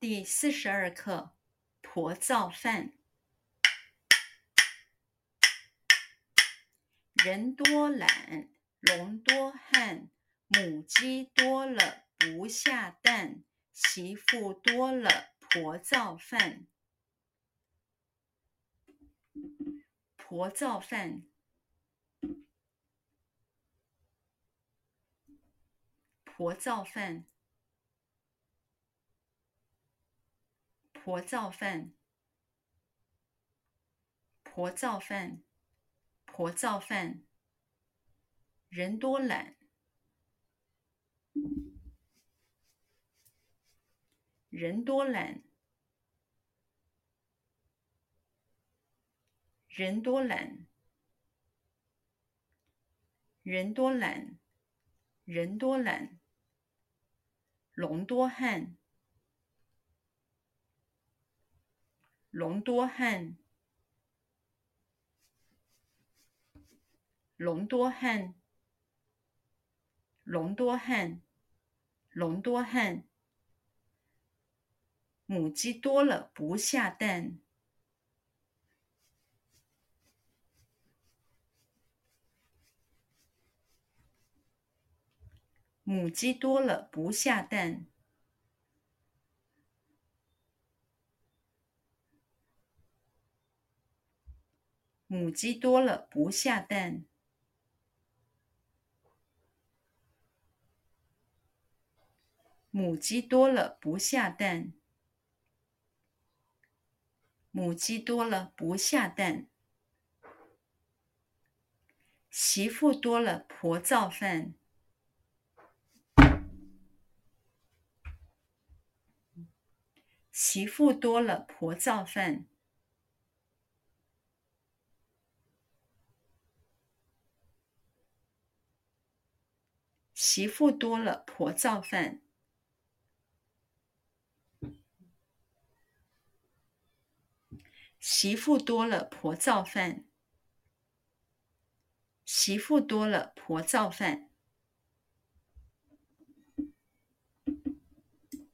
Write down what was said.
第四十二课：婆造饭。人多懒，龙多汉，母鸡多了不下蛋，媳妇多了婆造饭。婆造饭，婆造饭。婆造饭，婆造饭，婆造饭。人多懒，人多懒，人多懒，人多懒，人多懒。龙多汉。龙多汉，龙多汉，龙多汉，龙多汉。母鸡多了不下蛋，母鸡多了不下蛋。母鸡多了不下蛋，母鸡多了不下蛋，母鸡多了不下蛋。媳妇多了婆造饭，媳妇多了婆造饭。媳妇多了婆造饭，媳妇多了婆造饭，媳妇多了婆造饭。